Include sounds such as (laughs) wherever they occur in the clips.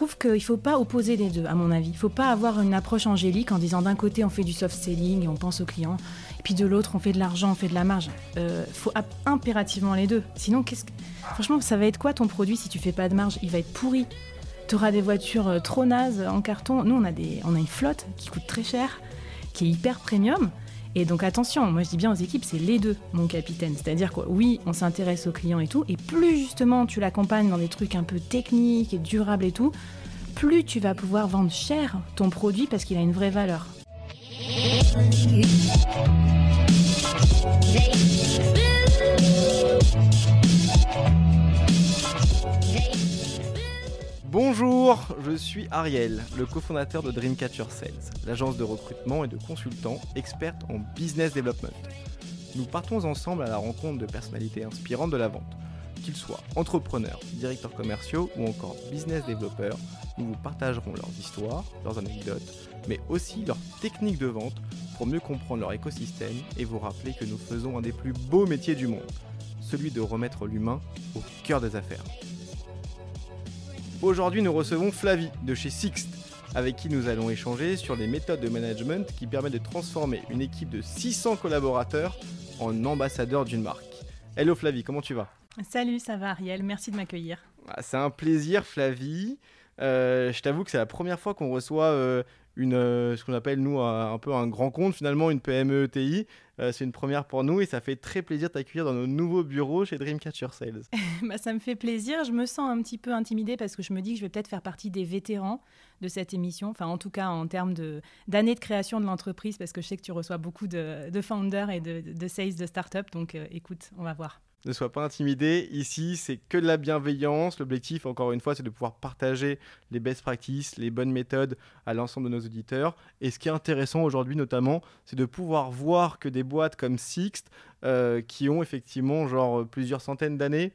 trouve qu'il ne faut pas opposer les deux, à mon avis. Il ne faut pas avoir une approche angélique en disant d'un côté on fait du soft selling et on pense aux clients, et puis de l'autre on fait de l'argent, on fait de la marge. Il euh, faut impérativement les deux. Sinon, franchement, ça va être quoi ton produit si tu fais pas de marge? Il va être pourri. Tu auras des voitures euh, trop nazes en carton. Nous, on des... on a une flotte qui coûte très cher, qui est hyper premium. Et donc attention, moi je dis bien aux équipes, c'est les deux, mon capitaine. C'est-à-dire que oui, on s'intéresse aux clients et tout, et plus justement tu l'accompagnes dans des trucs un peu techniques et durables et tout, plus tu vas pouvoir vendre cher ton produit parce qu'il a une vraie valeur. Bonjour, je suis Ariel, le cofondateur de Dreamcatcher Sales, l'agence de recrutement et de consultants experte en business development. Nous partons ensemble à la rencontre de personnalités inspirantes de la vente. Qu'ils soient entrepreneurs, directeurs commerciaux ou encore business développeurs, nous vous partagerons leurs histoires, leurs anecdotes, mais aussi leurs techniques de vente pour mieux comprendre leur écosystème et vous rappeler que nous faisons un des plus beaux métiers du monde, celui de remettre l'humain au cœur des affaires. Aujourd'hui, nous recevons Flavie de chez Sixt, avec qui nous allons échanger sur les méthodes de management qui permettent de transformer une équipe de 600 collaborateurs en ambassadeur d'une marque. Hello Flavie, comment tu vas? Salut, ça va Ariel, merci de m'accueillir. Ah, c'est un plaisir Flavie. Euh, je t'avoue que c'est la première fois qu'on reçoit euh, une, euh, ce qu'on appelle nous un, peu un grand compte, finalement une PME ETI. Euh, c'est une première pour nous et ça fait très plaisir de t'accueillir dans nos nouveaux bureaux chez Dreamcatcher Sales. (laughs) bah, ça me fait plaisir. Je me sens un petit peu intimidée parce que je me dis que je vais peut-être faire partie des vétérans de cette émission, enfin en tout cas en termes d'années de, création de l'entreprise parce que je sais que tu reçois beaucoup de, de founders et de, de sales de start-up. Donc euh, écoute, on va voir ne sois pas intimidé. Ici, c'est que de la bienveillance. L'objectif, encore une fois, c'est de pouvoir partager les best practices, les bonnes méthodes à l'ensemble de nos auditeurs. Et ce qui est intéressant aujourd'hui, notamment, c'est de pouvoir voir que des boîtes comme Sixt, euh, qui ont effectivement genre plusieurs centaines d'années,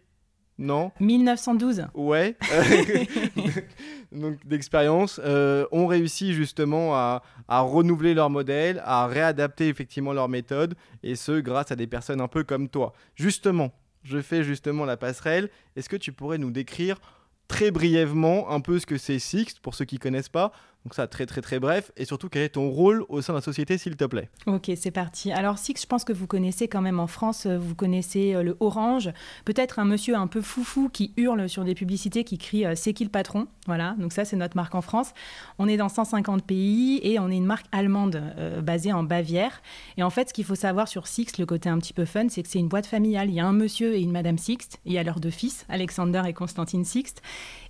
non 1912. Ouais. (laughs) Donc d'expérience, euh, ont réussi justement à, à, renouveler leur modèle, à réadapter effectivement leur méthode, et ce grâce à des personnes un peu comme toi. Justement, je fais justement la passerelle. Est-ce que tu pourrais nous décrire très brièvement un peu ce que c'est Sixt pour ceux qui connaissent pas donc ça, très très très bref. Et surtout, quel est ton rôle au sein de la société, s'il te plaît? Ok, c'est parti. Alors Six, je pense que vous connaissez quand même en France, euh, vous connaissez euh, le Orange. Peut-être un monsieur un peu foufou qui hurle sur des publicités, qui crie euh, C'est qui le patron ?» Voilà, donc ça c'est notre marque en France. On est dans 150 pays et on est une marque allemande basée en Bavière. Et en fait, ce qu'il faut savoir sur Six, le côté un petit peu fun, c'est que c'est une boîte familiale. Il y a un monsieur et une madame Sixt, il y a leurs deux fils, Alexander et Constantine Sixt.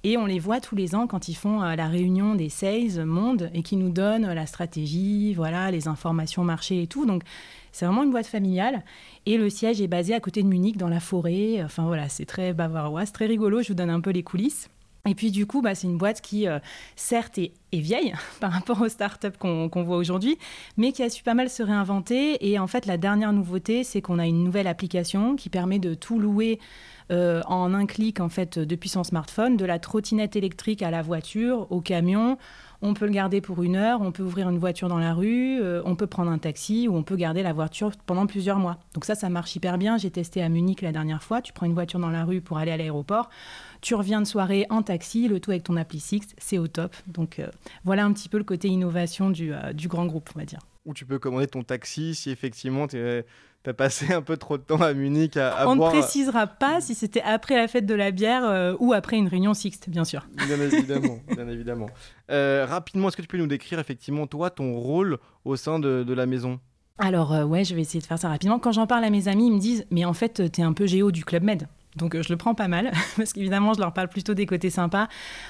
Et on les voit tous les ans quand ils font la réunion des sales monde et qui nous donne la stratégie, voilà, les informations marché et tout. Donc c'est vraiment une boîte familiale. Et le siège est basé à côté de Munich, dans la forêt. Enfin voilà, c'est très bavarois, c'est très rigolo. Je vous donne un peu les coulisses. Et puis du coup, bah, c'est une boîte qui, euh, certes, est, vieille (laughs) par rapport aux startups qu'on voit aujourd'hui, mais qui a su pas mal se réinventer. Et en fait, la dernière nouveauté, c'est qu'on a une nouvelle application qui permet de tout louer euh, en un clic en fait depuis son smartphone, de la trottinette électrique à la voiture, au camion, on peut le garder pour une heure, on peut ouvrir une voiture dans la rue, euh, on peut prendre un taxi ou on peut garder la voiture pendant plusieurs mois. Donc ça, ça marche hyper bien. J'ai testé à Munich la dernière fois. Tu prends une voiture dans la rue pour aller à l'aéroport. Tu reviens de soirée en taxi, le tout avec ton appli Six, c'est au top. Donc euh, voilà un petit peu le côté innovation du, euh, du grand groupe, on va dire. Ou tu peux commander ton taxi si effectivement tu es as passé un peu trop de temps à Munich à, On ne précisera pas si c'était après la fête de la bière euh, ou après une réunion Sixte, bien sûr. Bien évidemment, bien évidemment. Euh, rapidement, est-ce que tu peux nous décrire effectivement toi ton rôle au sein de, la maison? Alors euh, ouais, je vais essayer de faire ça rapidement. Quand j'en parle à mes amis, ils me disent mais en fait, tu es un peu géo du Club Med. Donc euh, je le prends pas mal, (laughs) parce qu'évidemment, je leur parle plutôt des côtés sympas.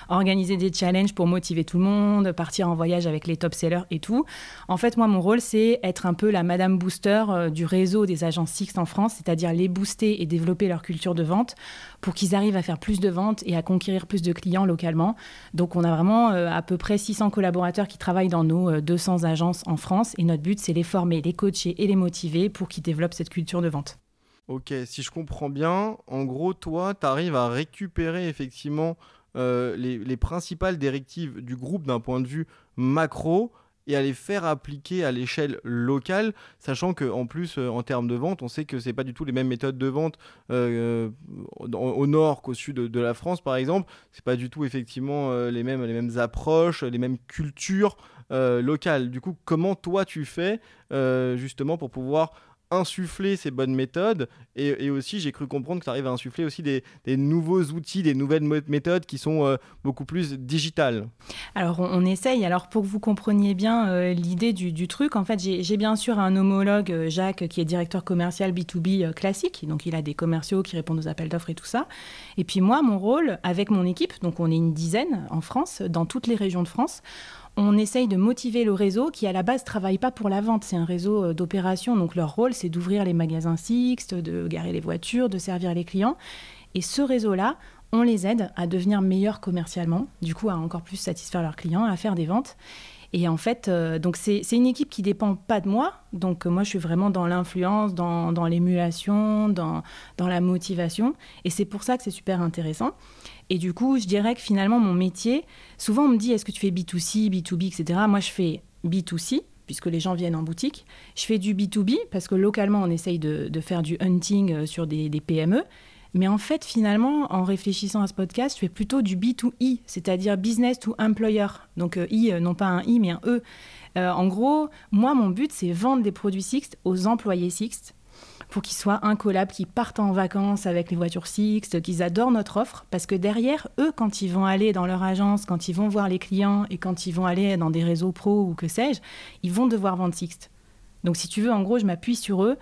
Organiser des challenges pour motiver tout le monde, partir en voyage avec les top sellers et tout. En fait, moi, mon rôle, c'est être un peu la Madame Booster euh, du réseau des agences Six en France, c'est-à-dire les booster et développer leur culture de vente pour qu'ils arrivent à faire plus de ventes et à conquérir plus de clients localement. Donc on a vraiment euh, à peu près 600 collaborateurs qui travaillent dans nos 200 agences en France et notre but, c'est les former, les coacher et les motiver pour qu'ils développent cette culture de vente. Ok, si je comprends bien, en gros, toi, tu arrives à récupérer effectivement euh, les, principales directives du groupe d'un point de vue macro et à les faire appliquer à l'échelle locale, sachant qu'en plus, en termes de vente, on sait que c'est pas du tout les mêmes méthodes de vente au nord qu'au sud de, la France, par exemple. C'est pas du tout effectivement les, mêmes, les mêmes approches, les mêmes cultures locales. Du coup, comment toi tu fais justement pour pouvoir insuffler ces bonnes méthodes et, aussi j'ai cru comprendre que tu arrives à insuffler aussi des, nouveaux outils, des nouvelles méthodes qui sont euh, beaucoup plus digitales. Alors on, essaye, alors pour que vous compreniez bien euh, l'idée du, truc, en fait j'ai bien sûr un homologue, euh, Jacques, qui est directeur commercial B2B classique, donc il a des commerciaux qui répondent aux appels d'offres et tout ça. Et puis moi, mon rôle avec mon équipe, donc on est une dizaine en France, dans toutes les régions de France, on essaye de motiver le réseau qui à la base travaille pas pour la vente, c'est un réseau euh, d'opération, donc leur rôle c'est d'ouvrir les magasins Sixte, de garer les voitures, de servir les clients. Et ce réseau-là, on les aide à devenir meilleurs commercialement, du coup à encore plus satisfaire leurs clients, à faire des ventes. Et en fait, euh, donc c'est une équipe qui dépend pas de moi. Donc euh, moi, je suis vraiment dans l'influence, dans, l'émulation, dans, dans la motivation. Et c'est pour ça que c'est super intéressant. Et du coup, je dirais que finalement, mon métier, souvent on me dit, est-ce que tu fais B2C, B2B, etc. Moi, je fais B2C, puisque les gens viennent en boutique. Je fais du B2B, parce que localement, on essaye de, faire du hunting euh, sur des, PME. Mais en fait, finalement, en réfléchissant à ce podcast, je fais plutôt du B2E, c'est-à-dire business to employer. Donc euh, I, euh, non pas un I, mais un E. en gros, moi, mon but, c'est vendre des produits Sixt aux employés Sixt pour qu'ils soient incollables, qu'ils partent en vacances avec les voitures Sixte, qu'ils adorent notre offre, parce que derrière, eux, quand ils vont aller dans leur agence, quand ils vont voir les clients et quand ils vont aller dans des réseaux pro ou que sais-je, ils vont devoir vendre Sixte. Donc si tu veux, en gros, je m'appuie sur eux,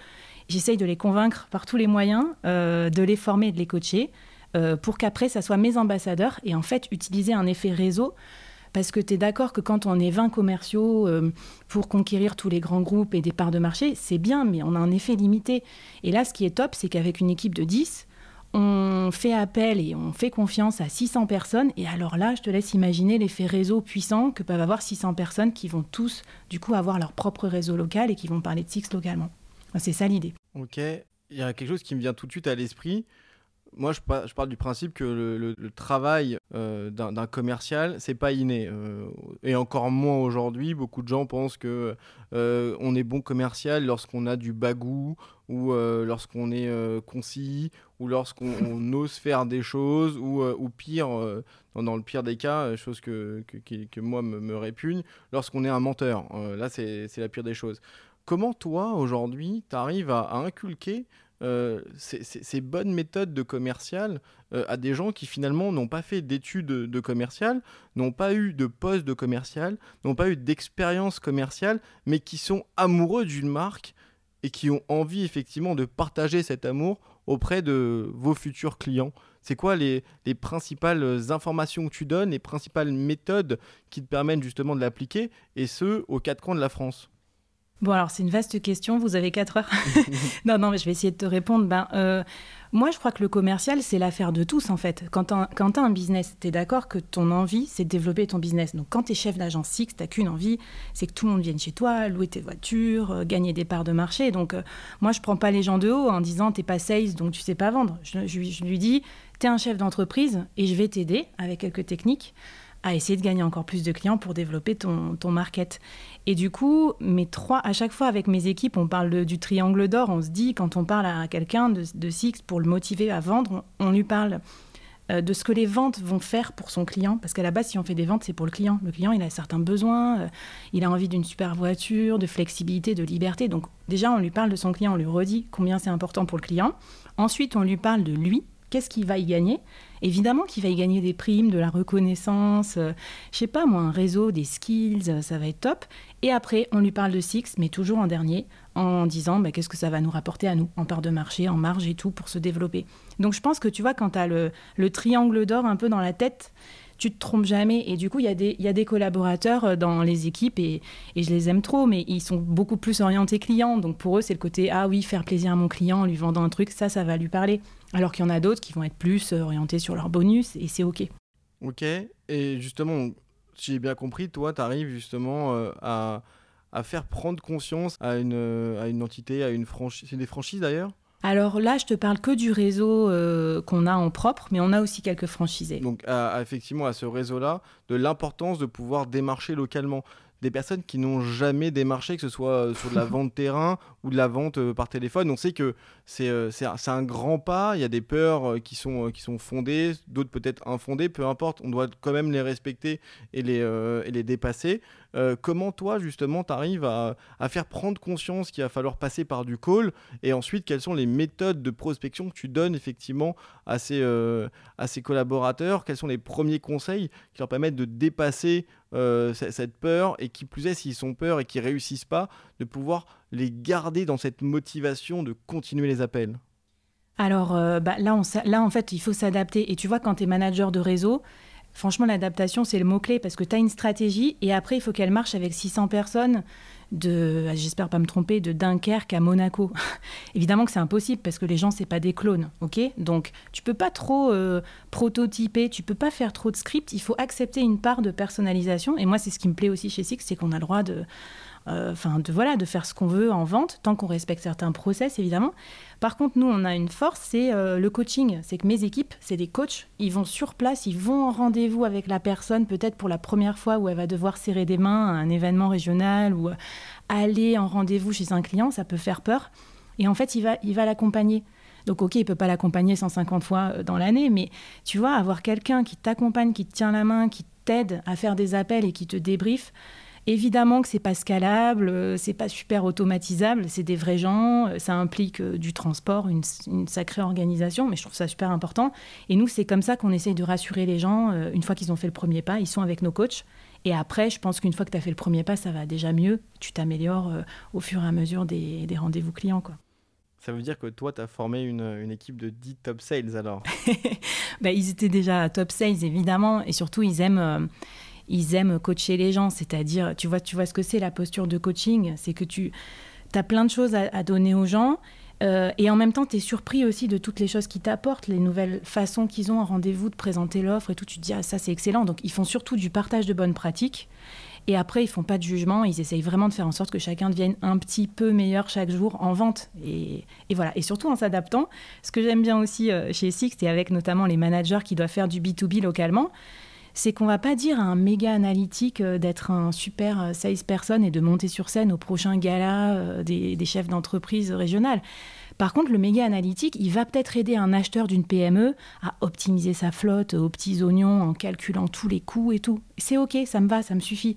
j'essaye de les convaincre par tous les moyens, euh, de les former de les coacher, euh, pour qu'après, ça soit mes ambassadeurs et en fait utiliser un effet réseau parce que tu es d'accord que quand on est 20 commerciaux euh, pour conquérir tous les grands groupes et des parts de marché, c'est bien, mais on a un effet limité. Et là, ce qui est top, c'est qu'avec une équipe de 10, on fait appel et on fait confiance à 600 personnes. Et alors là, je te laisse imaginer l'effet réseau puissant que peuvent avoir 600 personnes qui vont tous, du coup, avoir leur propre réseau local et qui vont parler de Six localement. C'est ça l'idée. Ok. Il y a quelque chose qui me vient tout de suite à l'esprit moi, je, je, parle du principe que le, travail euh, d'un commercial, c'est pas inné. Euh, et encore moins aujourd'hui. Beaucoup de gens pensent que euh, on est bon commercial lorsqu'on a du bagou ou lorsqu'on est concis ou lorsqu'on (laughs) ose faire des choses ou, ou pire, dans, le pire des cas, chose que, que, que moi me, me répugne, lorsqu'on est un menteur. là, c'est la pire des choses. Comment toi, aujourd'hui, tu arrives à inculquer euh, ces, bonnes méthodes de commercial euh, à des gens qui finalement n'ont pas fait d'études de, commercial, n'ont pas eu de poste de commercial, n'ont pas eu d'expérience commerciale, mais qui sont amoureux d'une marque et qui ont envie effectivement de partager cet amour auprès de vos futurs clients. C'est quoi les, les, principales informations que tu donnes, les principales méthodes qui te permettent justement de l'appliquer, et ce, aux quatre coins de la France? Bon, alors c'est une vaste question, vous avez 4 heures. (laughs) non, non, mais je vais essayer de te répondre. Ben, euh, moi, je crois que le commercial, c'est l'affaire de tous, en fait. Quand tu as, un business, tu es d'accord que ton envie, c'est de développer ton business. Donc, quand tu es chef d'agence Six, tu qu'une envie, c'est que tout le monde vienne chez toi, louer tes voitures, euh, gagner des parts de marché. Donc, euh, moi, je prends pas les gens de haut en disant, t'es pas sales, donc tu sais pas vendre. Je, je, je lui dis, tu es un chef d'entreprise et je vais t'aider avec quelques techniques à essayer de gagner encore plus de clients pour développer ton, ton market. Et du coup, mes trois, à chaque fois avec mes équipes, on parle du triangle d'or. On se dit, quand on parle à quelqu'un de, Six pour le motiver à vendre, on, lui parle euh, de ce que les ventes vont faire pour son client. Parce qu'à la base, si on fait des ventes, c'est pour le client. Le client, il a certains besoins. Euh, il a envie d'une super voiture, de flexibilité, de liberté. Donc déjà, on lui parle de son client, on lui redit combien c'est important pour le client. Ensuite, on lui parle de lui, qu'est-ce qu'il va y gagner Évidemment qu'il va y gagner des primes, de la reconnaissance, euh, je sais pas moi, un réseau, des skills, euh, ça va être top. Et après, on lui parle de Six, mais toujours en dernier, en disant bah, qu'est-ce que ça va nous rapporter à nous, en part de marché, en marge et tout, pour se développer. Donc je pense que tu vois, quand tu as le, le triangle d'or un peu dans la tête, tu te trompes jamais. Et du coup, il y, y, a des collaborateurs euh, dans les équipes et, et, je les aime trop, mais ils sont beaucoup plus orientés clients. Donc pour eux, c'est le côté ah oui, faire plaisir à mon client en lui vendant un truc, ça, ça va lui parler. Alors qu'il y en a d'autres qui vont être plus euh, orientés sur leur bonus et c'est OK. OK. Et justement, si j'ai bien compris, toi, tu arrives justement euh, à, à, faire prendre conscience à une, à une entité, à une franchise. C'est des franchises d'ailleurs? Alors là, je te parle que du réseau euh, qu'on a en propre, mais on a aussi quelques franchisés. Donc effectivement, à ce réseau-là, de l'importance de pouvoir démarcher localement des personnes qui n'ont jamais démarché, que ce soit euh, sur de la (laughs) vente terrain ou de la vente euh, par téléphone. On sait que c'est un grand pas, il y a des peurs qui sont, qui sont fondées, d'autres peut-être infondées, peu importe, on doit quand même les respecter et les, et les dépasser. Euh, comment toi, justement, tu arrives à, faire prendre conscience qu'il va falloir passer par du call Et ensuite, quelles sont les méthodes de prospection que tu donnes effectivement à ces, euh, à ces collaborateurs? Quels sont les premiers conseils qui leur permettent de dépasser euh, cette peur et qui plus est, s'ils sont peur et qui réussissent pas, de pouvoir les garder dans cette motivation de continuer les appels alors bah, là, là, en fait, il faut s'adapter. Et tu vois, quand tu es manager de réseau, Franchement, l'adaptation, c'est le mot-clé parce que tu as une stratégie et après, il faut qu'elle marche avec 600 personnes de, ah, j'espère pas me tromper, de Dunkerque à Monaco. (laughs) Évidemment que c'est impossible parce que les gens, c'est pas des clones, ok? Donc, tu peux pas trop euh, prototyper, tu peux pas faire trop de script, il faut accepter une part de personnalisation. Et moi, c'est ce qui me plaît aussi chez Six, c'est qu'on a le droit de enfin de voilà, de faire ce qu'on veut en vente, tant qu'on respecte certains process évidemment. Par contre, nous, on a une force, c'est euh, le coaching. C'est que mes équipes, c'est des coachs. Ils vont sur place, ils vont en rendez-vous avec la personne, peut-être pour la première fois où elle va devoir serrer des mains à un événement régional ou euh, aller en rendez-vous chez un client. Ça peut faire peur. Et en fait, il va, il va l'accompagner. Donc, ok, il peut pas l'accompagner 150 fois dans l'année, mais tu vois, avoir quelqu'un qui t'accompagne, qui te tient la main, qui t'aide à faire des appels et qui te débriefe, Évidemment que c'est pas scalable, euh, c'est pas super automatisable, c'est des vrais gens, euh, ça implique euh, du transport, une, sacrée organisation, mais je trouve ça super important. Et nous, c'est comme ça qu'on essaye de rassurer les gens. Une fois qu'ils ont fait le premier pas, ils sont avec nos coachs. Et après, je pense qu'une fois que tu as fait le premier pas, ça va déjà mieux. Tu t'améliores au fur et à mesure des, rendez-vous clients. Quoi. Ça veut dire que toi, tu as formé une, équipe de 10 top sales alors? (laughs) Bah, Ils étaient déjà top sales, évidemment. Et surtout, ils aiment ils aiment coacher les gens. C'est-à-dire, tu vois, tu vois ce que c'est la posture de coaching C'est que tu as plein de choses à, donner aux gens. Euh, et en même temps, tu es surpris aussi de toutes les choses qu'ils t'apportent, les nouvelles façons qu'ils ont en rendez-vous de présenter l'offre et tout. Tu te dis, ah, ça c'est excellent. Donc, ils font surtout du partage de bonnes pratiques. Et après, ils font pas de jugement. Ils essayent vraiment de faire en sorte que chacun devienne un petit peu meilleur chaque jour en vente. Et, voilà. Et surtout en s'adaptant. Ce que j'aime bien aussi euh, chez Six, et avec notamment les managers qui doivent faire du B2B localement, c'est qu'on va pas dire à un méga analytique euh, d'être un super euh, salesperson et de monter sur scène au prochain gala euh, des, chefs d'entreprise régionales. Par contre, le méga analytique, il va peut-être aider un acheteur d'une PME à optimiser sa flotte aux petits oignons en calculant tous les coûts et tout. C'est OK, ça me va, ça me suffit.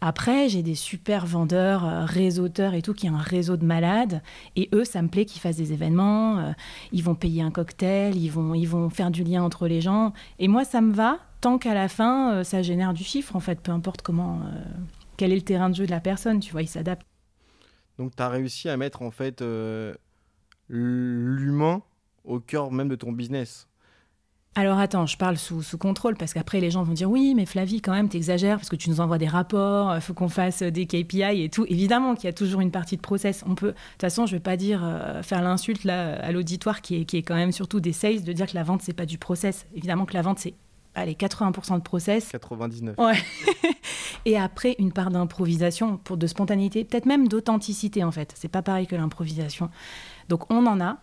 Après, j'ai des super vendeurs, réseauteurs et tout, qui ont un réseau de malades. Et eux, ça me plaît qu'ils fassent des événements. Ils vont payer un cocktail, ils vont, ils vont faire du lien entre les gens. Et moi, ça me va, tant qu'à la fin, euh, ça génère du chiffre, en fait, peu importe comment, quel est le terrain de jeu de la personne, tu vois, ils s'adaptent. Donc, tu as réussi à mettre, en fait, l'humain au cœur même de ton business. Alors attends, je parle sous, contrôle parce qu'après les gens vont dire oui, mais Flavie, quand même, t'exagères parce que tu nous envoies des rapports, il faut qu'on fasse des KPI et tout. Évidemment qu'il y a toujours une partie de process. On peut, de toute façon, je vais pas dire euh, faire l'insulte là à l'auditoire qui est, qui est quand même surtout des sales de dire que la vente c'est pas du process. Évidemment que la vente c'est allez 80% de process. 99. Ouais. (laughs) et après une part d'improvisation pour de spontanéité, peut-être même d'authenticité en fait. C'est pas pareil que l'improvisation. Donc on en a.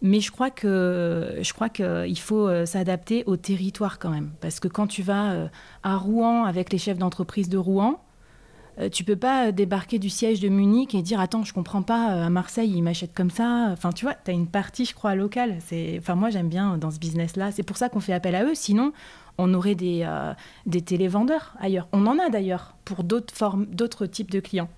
Mais je crois que je crois qu'il faut euh, s'adapter au territoire quand même, parce que quand tu vas euh, à Rouen avec les chefs d'entreprise de Rouen, euh, tu peux pas débarquer du siège de Munich et dire attends je comprends pas à Marseille ils m'achètent comme ça. Enfin tu vois, tu as une partie je crois locale. C'est enfin moi j'aime bien dans ce business là. C'est pour ça qu'on fait appel à eux. Sinon on aurait des des télévendeurs ailleurs. On en a d'ailleurs pour d'autres formes, d'autres types de clients.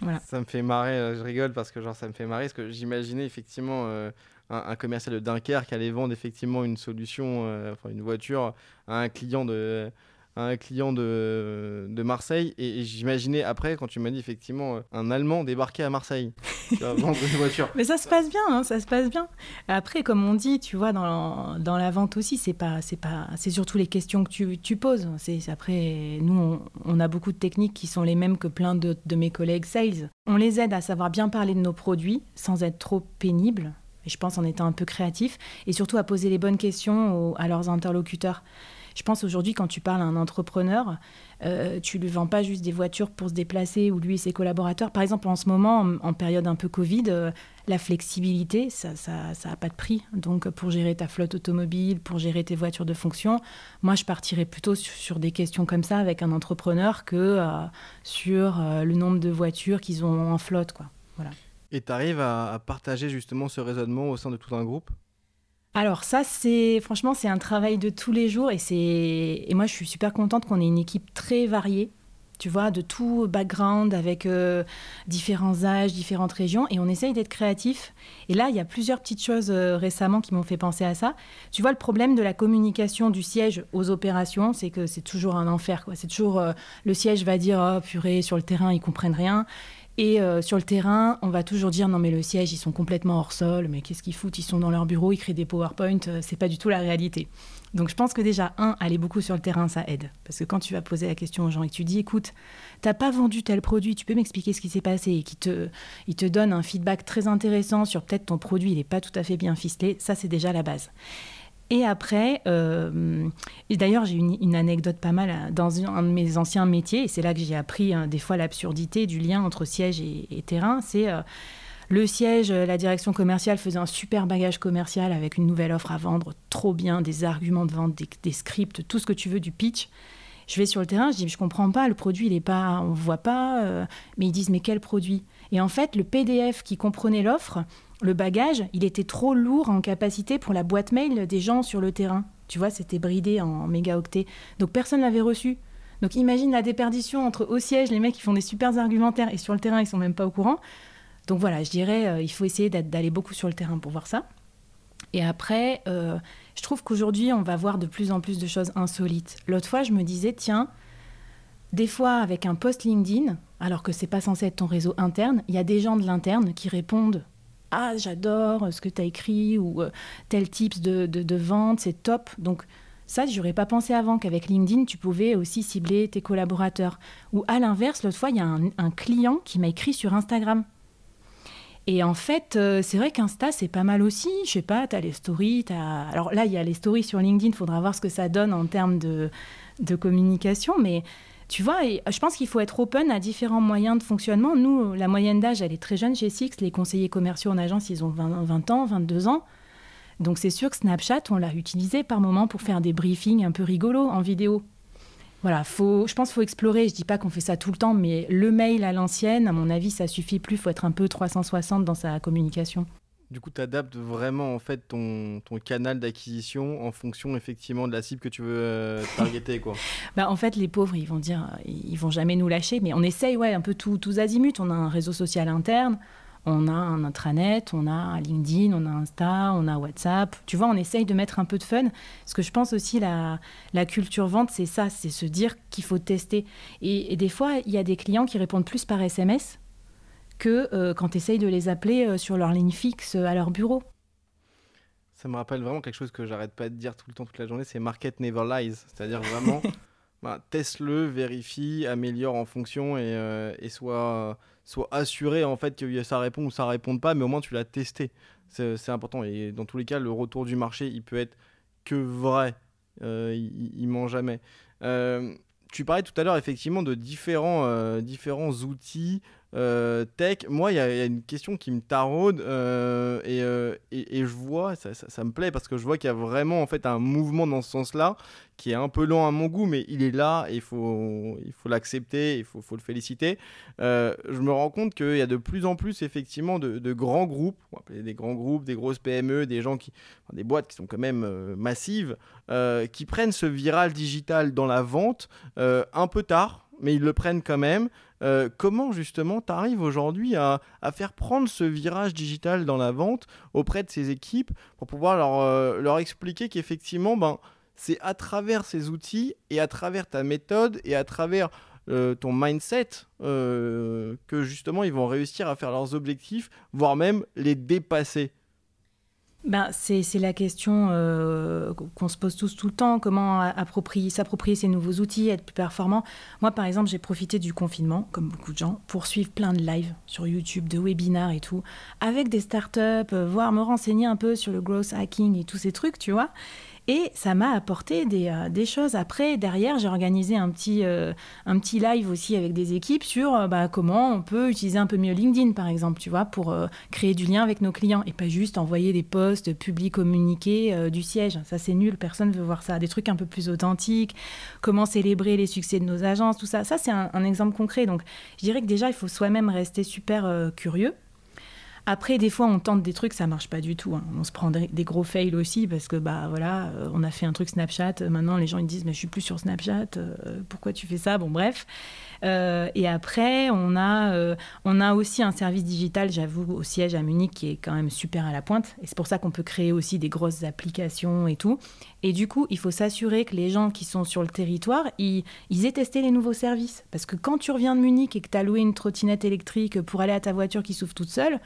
Voilà. Ça me fait marrer. Je rigole parce que genre ça me fait marrer parce que j'imaginais effectivement un, commercial de Dunkerque allait vendre effectivement une solution, euh, une voiture à un client de un client de, de Marseille et, j'imaginais après quand tu m'as dit effectivement euh, un Allemand débarqué à Marseille (laughs) vendre une voiture. Mais ça se passe bien, hein, ça se passe bien. Après comme on dit, tu vois dans, dans la vente aussi, c'est pas c'est pas c'est surtout les questions que tu, tu poses. C'est après nous on, on, a beaucoup de techniques qui sont les mêmes que plein de, de mes collègues sales. On les aide à savoir bien parler de nos produits sans être trop pénible et je pense en étant un peu créatif, et surtout à poser les bonnes questions à leurs interlocuteurs. Je pense aujourd'hui, quand tu parles à un entrepreneur, euh, tu lui vends pas juste des voitures pour se déplacer ou lui et ses collaborateurs. Par exemple, en ce moment, en, période un peu Covid, euh, la flexibilité, ça n'a ça, pas de prix. Donc, pour gérer ta flotte automobile, pour gérer tes voitures de fonction, moi, je partirais plutôt sur, des questions comme ça avec un entrepreneur que euh, sur le nombre de voitures qu'ils ont en flotte. Quoi. Voilà. Et tu arrives à, partager justement ce raisonnement au sein de tout un groupe? Alors ça, c'est franchement, c'est un travail de tous les jours et c'est et moi je suis super contente qu'on ait une équipe très variée, tu vois, de tout background avec euh, différents âges, différentes régions et on essaye d'être créatif. Et là, il y a plusieurs petites choses euh, récemment qui m'ont fait penser à ça. Tu vois, le problème de la communication du siège aux opérations, c'est que c'est toujours un enfer. C'est toujours euh, le siège va dire oh purée sur le terrain ils comprennent rien et euh, sur le terrain, on va toujours dire non mais le siège, ils sont complètement hors sol, mais qu'est-ce qu'ils foutent? Ils sont dans leur bureau, ils créent des PowerPoint, euh, c'est pas du tout la réalité. Donc je pense que déjà, un, aller beaucoup sur le terrain, ça aide. Parce que quand tu vas poser la question aux gens et que tu dis, écoute, t'as pas vendu tel produit, tu peux m'expliquer ce qui s'est passé et qui te, il te donne un feedback très intéressant sur peut-être ton produit, il n'est pas tout à fait bien ficelé, ça c'est déjà la base. Et après, euh, d'ailleurs, j'ai une, anecdote pas mal euh, dans un, de mes anciens métiers, et c'est là que j'ai appris hein, des fois l'absurdité du lien entre siège et, terrain. C'est euh, le siège, la direction commerciale faisait un super bagage commercial avec une nouvelle offre à vendre, trop bien, des arguments de vente, des, scripts, tout ce que tu veux, du pitch. Je vais sur le terrain, je dis, je comprends pas, le produit, il est pas, on voit pas, mais ils disent, mais quel produit? Et en fait, le PDF qui comprenait l'offre, le bagage, il était trop lourd en capacité pour la boîte mail des gens sur le terrain. Tu vois, c'était bridé en mégaoctets. Donc personne l'avait reçu. Donc imagine la déperdition entre au siège, les mecs qui font des super argumentaires et sur le terrain, ils sont même pas au courant. Donc voilà, je dirais, euh, il faut essayer d'aller beaucoup sur le terrain pour voir ça. Et après, euh, je trouve qu'aujourd'hui, on va voir de plus en plus de choses insolites. L'autre fois, je me disais, tiens, des fois, avec un post LinkedIn, alors que c'est pas censé être ton réseau interne, il y a des gens de l'interne qui répondent ah j'adore ce que tu as écrit ou euh, tel type de, vente, c'est top. Donc ça, j'aurais pas pensé avant qu'avec LinkedIn, tu pouvais aussi cibler tes collaborateurs. Ou à l'inverse, l'autre fois, il y a un, client qui m'a écrit sur Instagram. Et en fait, euh, c'est vrai qu'Insta, c'est pas mal aussi. Je sais pas, tu as les stories. Alors là, il y a les stories sur LinkedIn, il faudra voir ce que ça donne en termes de, de communication. Mais tu vois, et je pense qu'il faut être open à différents moyens de fonctionnement. Nous, la moyenne d'âge, elle est très jeune chez Six. Les conseillers commerciaux en agence, ils ont 20, ans, 22 ans. Donc c'est sûr que Snapchat, on l'a utilisé par moment pour faire des briefings un peu rigolos en vidéo. Voilà, faut, je pense qu'il faut explorer. Je dis pas qu'on fait ça tout le temps, mais le mail à l'ancienne, à mon avis, ça suffit plus. Il faut être un peu 360 dans sa communication. Du coup, tu adaptes vraiment en fait ton, ton canal d'acquisition en fonction effectivement de la cible que tu veux euh, (laughs) targeter quoi. bah, en fait, les pauvres, ils vont dire, ils vont jamais nous lâcher, mais on essaye ouais un peu tout, tous azimuts. On a un réseau social interne, on a un intranet, on a un LinkedIn, on a Insta, on a WhatsApp. Tu vois, on essaye de mettre un peu de fun. Parce que je pense aussi la, la culture vente, c'est ça, c'est se dire qu'il faut tester. Et, et des fois, il y a des clients qui répondent plus par SMS que euh, quand tu essayes de les appeler euh, sur leur ligne fixe euh, à leur bureau. Ça me rappelle vraiment quelque chose que j'arrête pas de dire tout le temps, toute la journée, c'est market never lies. C'est-à-dire vraiment, (laughs) bah, teste-le, vérifie, améliore en fonction et, soit assuré en fait que ça répond ou ça répond pas, mais au moins tu l'as testé. C'est important. Et dans tous les cas, le retour du marché, il peut être que vrai. il, il ment jamais tu parlais tout à l'heure effectivement de différents, différents outils euh, tech, moi, il y, a une question qui me taraude euh, euh, et, je vois, ça, me plaît parce que je vois qu'il y a vraiment en fait un mouvement dans ce sens-là qui est un peu lent à mon goût, mais il est là et il faut, l'accepter, il faut, le féliciter. je me rends compte qu'il y a de plus en plus effectivement de, grands groupes, des grands groupes, des grosses PME, des gens qui, des boîtes qui sont quand même massives, qui prennent ce viral digital dans la vente un peu tard, mais ils le prennent quand même. Euh, comment justement tu arrives aujourd'hui à, faire prendre ce virage digital dans la vente auprès de ces équipes pour pouvoir leur, euh, leur expliquer qu'effectivement, ben, c'est à travers ces outils et à travers ta méthode et à travers euh, ton mindset que justement ils vont réussir à faire leurs objectifs, voire même les dépasser? Ben, c'est, la question euh, qu'on se pose tous tout le temps, comment s'approprier ces nouveaux outils, être plus performant? Moi, par exemple, j'ai profité du confinement, comme beaucoup de gens, pour suivre plein de lives sur YouTube, de webinars et tout, avec des startups, euh, voire me renseigner un peu sur le growth hacking et tous ces trucs, tu vois. Et ça m'a apporté des, euh, des, choses. Après, derrière, j'ai organisé un petit, euh, un petit live aussi avec des équipes sur euh, bah, comment on peut utiliser un peu mieux LinkedIn, par exemple, tu vois, pour créer du lien avec nos clients et pas juste envoyer des posts publics communiqués du siège. Ça, c'est nul, personne ne veut voir ça. Des trucs un peu plus authentiques, comment célébrer les succès de nos agences, tout ça. Ça, c'est un, un exemple concret. Donc, je dirais que déjà, il faut soi-même rester super curieux après, des fois, on tente des trucs, ça marche pas du tout. Hein. On se prend des, gros fails aussi parce que, bah voilà, euh, on a fait un truc Snapchat. Euh, maintenant, les gens ils disent, mais je suis plus sur Snapchat. Euh, pourquoi tu fais ça? Bon, bref. et après, on a, on a aussi un service digital, j'avoue, au siège à Munich qui est quand même super à la pointe. Et c'est pour ça qu'on peut créer aussi des grosses applications et tout. Et du coup, il faut s'assurer que les gens qui sont sur le territoire, ils, ils aient testé les nouveaux services. Parce que quand tu reviens de Munich et que tu as loué une trottinette électrique pour aller à ta voiture qui souffle toute seule,